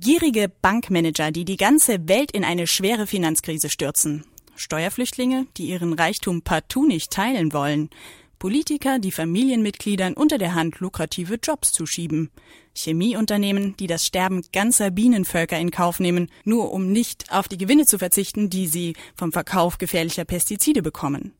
Gierige Bankmanager, die die ganze Welt in eine schwere Finanzkrise stürzen. Steuerflüchtlinge, die ihren Reichtum partout nicht teilen wollen. Politiker, die Familienmitgliedern unter der Hand lukrative Jobs zuschieben. Chemieunternehmen, die das Sterben ganzer Bienenvölker in Kauf nehmen, nur um nicht auf die Gewinne zu verzichten, die sie vom Verkauf gefährlicher Pestizide bekommen.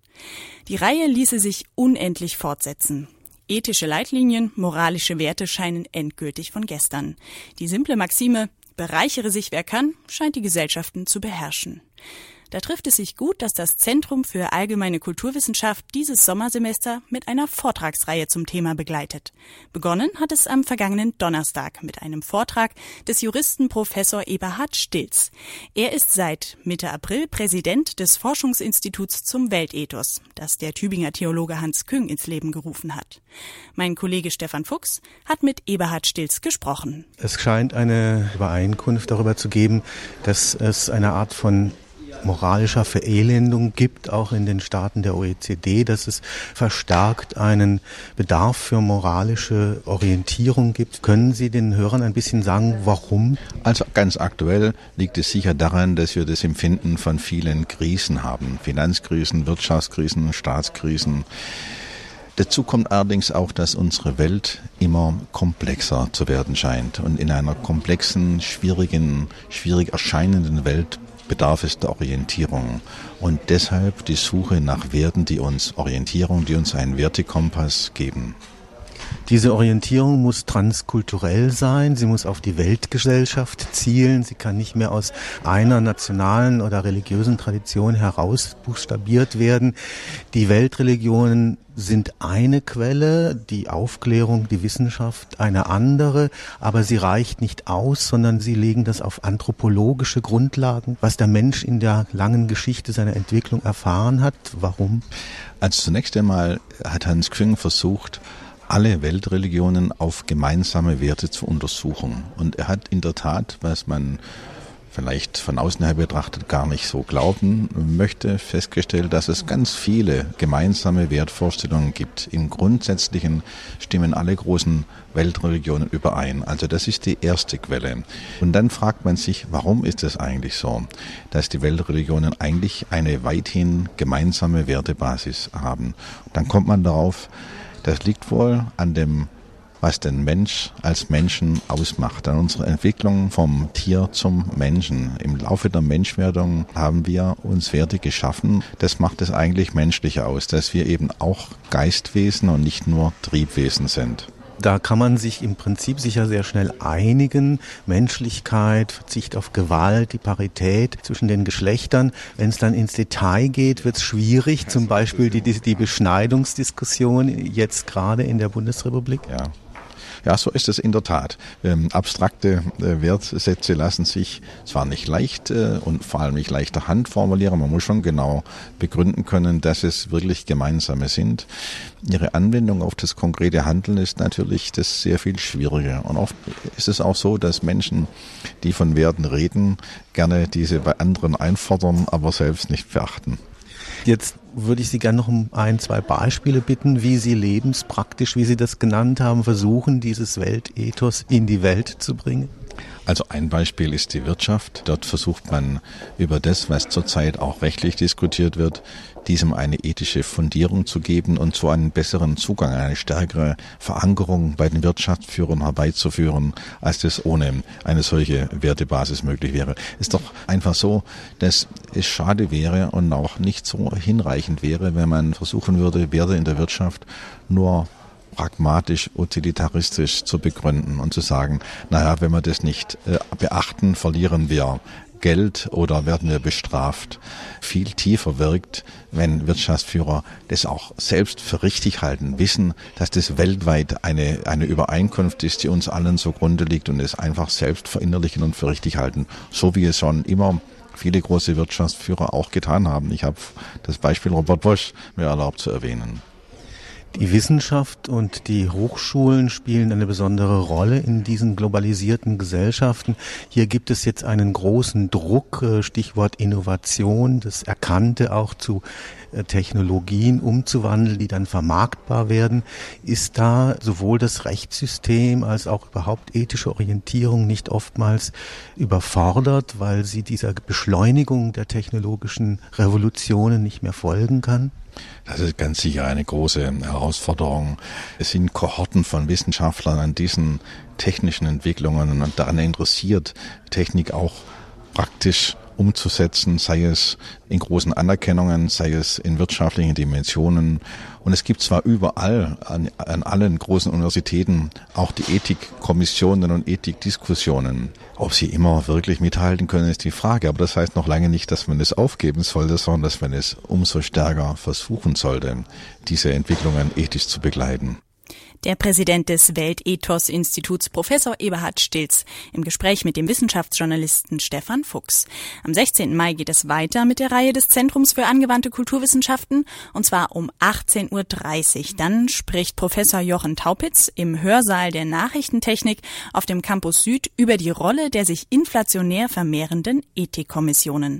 Die Reihe ließe sich unendlich fortsetzen. Ethische Leitlinien, moralische Werte scheinen endgültig von gestern. Die simple Maxime, bereichere sich wer kann, scheint die Gesellschaften zu beherrschen. Da trifft es sich gut, dass das Zentrum für allgemeine Kulturwissenschaft dieses Sommersemester mit einer Vortragsreihe zum Thema begleitet. Begonnen hat es am vergangenen Donnerstag mit einem Vortrag des Juristen Professor Eberhard Stilz. Er ist seit Mitte April Präsident des Forschungsinstituts zum Weltethos, das der Tübinger Theologe Hans Küng ins Leben gerufen hat. Mein Kollege Stefan Fuchs hat mit Eberhard Stilz gesprochen. Es scheint eine Übereinkunft darüber zu geben, dass es eine Art von moralischer Verelendung gibt, auch in den Staaten der OECD, dass es verstärkt einen Bedarf für moralische Orientierung gibt. Können Sie den Hörern ein bisschen sagen, warum? Also ganz aktuell liegt es sicher daran, dass wir das Empfinden von vielen Krisen haben. Finanzkrisen, Wirtschaftskrisen, Staatskrisen. Dazu kommt allerdings auch, dass unsere Welt immer komplexer zu werden scheint. Und in einer komplexen, schwierigen, schwierig erscheinenden Welt bedarf es der Orientierung. Und deshalb die Suche nach Werten, die uns Orientierung, die uns einen Wertekompass geben. Diese Orientierung muss transkulturell sein, sie muss auf die Weltgesellschaft zielen, sie kann nicht mehr aus einer nationalen oder religiösen Tradition heraus buchstabiert werden. Die Weltreligionen sind eine Quelle, die Aufklärung, die Wissenschaft eine andere, aber sie reicht nicht aus, sondern sie legen das auf anthropologische Grundlagen, was der Mensch in der langen Geschichte seiner Entwicklung erfahren hat. Warum? Also zunächst einmal hat Hans Küng versucht, alle Weltreligionen auf gemeinsame Werte zu untersuchen. Und er hat in der Tat, was man vielleicht von außen her betrachtet gar nicht so glauben möchte, festgestellt, dass es ganz viele gemeinsame Wertvorstellungen gibt. Im Grundsätzlichen stimmen alle großen Weltreligionen überein. Also das ist die erste Quelle. Und dann fragt man sich, warum ist es eigentlich so, dass die Weltreligionen eigentlich eine weithin gemeinsame Wertebasis haben. Dann kommt man darauf, das liegt wohl an dem, was den Mensch als Menschen ausmacht, an unserer Entwicklung vom Tier zum Menschen. Im Laufe der Menschwerdung haben wir uns Werte geschaffen. Das macht es eigentlich menschlich aus, dass wir eben auch Geistwesen und nicht nur Triebwesen sind. Da kann man sich im Prinzip sicher sehr schnell einigen. Menschlichkeit, Verzicht auf Gewalt, die Parität zwischen den Geschlechtern. Wenn es dann ins Detail geht, wird es schwierig. Zum Beispiel die, die, Beschneidungsdiskussion jetzt gerade in der Bundesrepublik. Ja. Ja, so ist es in der Tat. Ähm, abstrakte äh, Wertsätze lassen sich zwar nicht leicht äh, und vor allem nicht leichter Hand formulieren, man muss schon genau begründen können, dass es wirklich gemeinsame sind. Ihre Anwendung auf das konkrete Handeln ist natürlich das sehr viel schwieriger. Und oft ist es auch so, dass Menschen, die von Werten reden, gerne diese bei anderen einfordern, aber selbst nicht beachten. Jetzt würde ich Sie gerne noch um ein, zwei Beispiele bitten, wie Sie lebenspraktisch, wie Sie das genannt haben, versuchen, dieses Weltethos in die Welt zu bringen. Also ein Beispiel ist die Wirtschaft. Dort versucht man über das, was zurzeit auch rechtlich diskutiert wird, diesem eine ethische Fundierung zu geben und so einen besseren Zugang, eine stärkere Verankerung bei den Wirtschaftsführern herbeizuführen, als das ohne eine solche Wertebasis möglich wäre. Ist doch einfach so, dass es schade wäre und auch nicht so hinreichend wäre, wenn man versuchen würde, Werte in der Wirtschaft nur pragmatisch, utilitaristisch zu begründen und zu sagen, naja, wenn wir das nicht äh, beachten, verlieren wir Geld oder werden wir bestraft. Viel tiefer wirkt, wenn Wirtschaftsführer das auch selbst für richtig halten, wissen, dass das weltweit eine, eine Übereinkunft ist, die uns allen zugrunde liegt und es einfach selbst verinnerlichen und für richtig halten. So wie es schon immer viele große Wirtschaftsführer auch getan haben. Ich habe das Beispiel Robert Bosch mir erlaubt zu erwähnen. Die Wissenschaft und die Hochschulen spielen eine besondere Rolle in diesen globalisierten Gesellschaften. Hier gibt es jetzt einen großen Druck, äh, Stichwort Innovation, das Erkannte auch zu Technologien umzuwandeln, die dann vermarktbar werden, ist da sowohl das Rechtssystem als auch überhaupt ethische Orientierung nicht oftmals überfordert, weil sie dieser Beschleunigung der technologischen Revolutionen nicht mehr folgen kann? Das ist ganz sicher eine große Herausforderung. Es sind Kohorten von Wissenschaftlern an diesen technischen Entwicklungen und daran interessiert, Technik auch praktisch umzusetzen, sei es in großen Anerkennungen, sei es in wirtschaftlichen Dimensionen. Und es gibt zwar überall an, an allen großen Universitäten auch die Ethikkommissionen und Ethikdiskussionen. Ob sie immer wirklich mithalten können, ist die Frage. Aber das heißt noch lange nicht, dass man es aufgeben sollte, sondern dass man es umso stärker versuchen sollte, diese Entwicklungen ethisch zu begleiten. Der Präsident des Weltethos-Instituts, Professor Eberhard Stilz, im Gespräch mit dem Wissenschaftsjournalisten Stefan Fuchs. Am 16. Mai geht es weiter mit der Reihe des Zentrums für angewandte Kulturwissenschaften, und zwar um 18.30 Uhr. Dann spricht Professor Jochen Taupitz im Hörsaal der Nachrichtentechnik auf dem Campus Süd über die Rolle der sich inflationär vermehrenden Ethikkommissionen.